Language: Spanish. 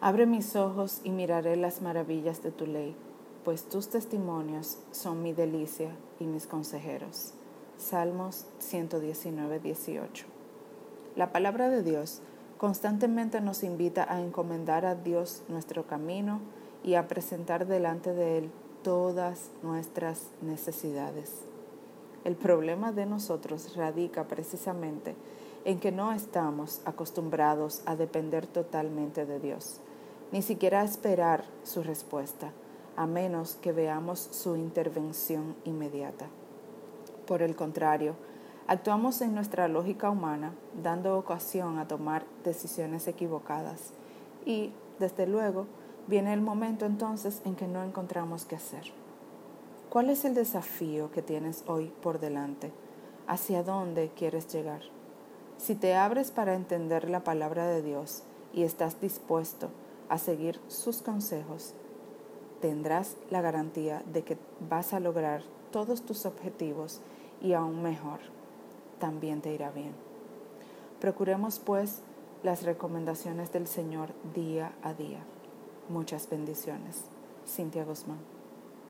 Abre mis ojos y miraré las maravillas de tu ley, pues tus testimonios son mi delicia y mis consejeros. Salmos 119, 18. La palabra de Dios constantemente nos invita a encomendar a Dios nuestro camino y a presentar delante de Él todas nuestras necesidades. El problema de nosotros radica precisamente en que no estamos acostumbrados a depender totalmente de Dios, ni siquiera a esperar su respuesta, a menos que veamos su intervención inmediata. Por el contrario, actuamos en nuestra lógica humana, dando ocasión a tomar decisiones equivocadas y, desde luego, viene el momento entonces en que no encontramos qué hacer. ¿Cuál es el desafío que tienes hoy por delante? ¿Hacia dónde quieres llegar? Si te abres para entender la palabra de Dios y estás dispuesto a seguir sus consejos, tendrás la garantía de que vas a lograr todos tus objetivos y aún mejor, también te irá bien. Procuremos pues las recomendaciones del Señor día a día. Muchas bendiciones. Cintia Guzmán.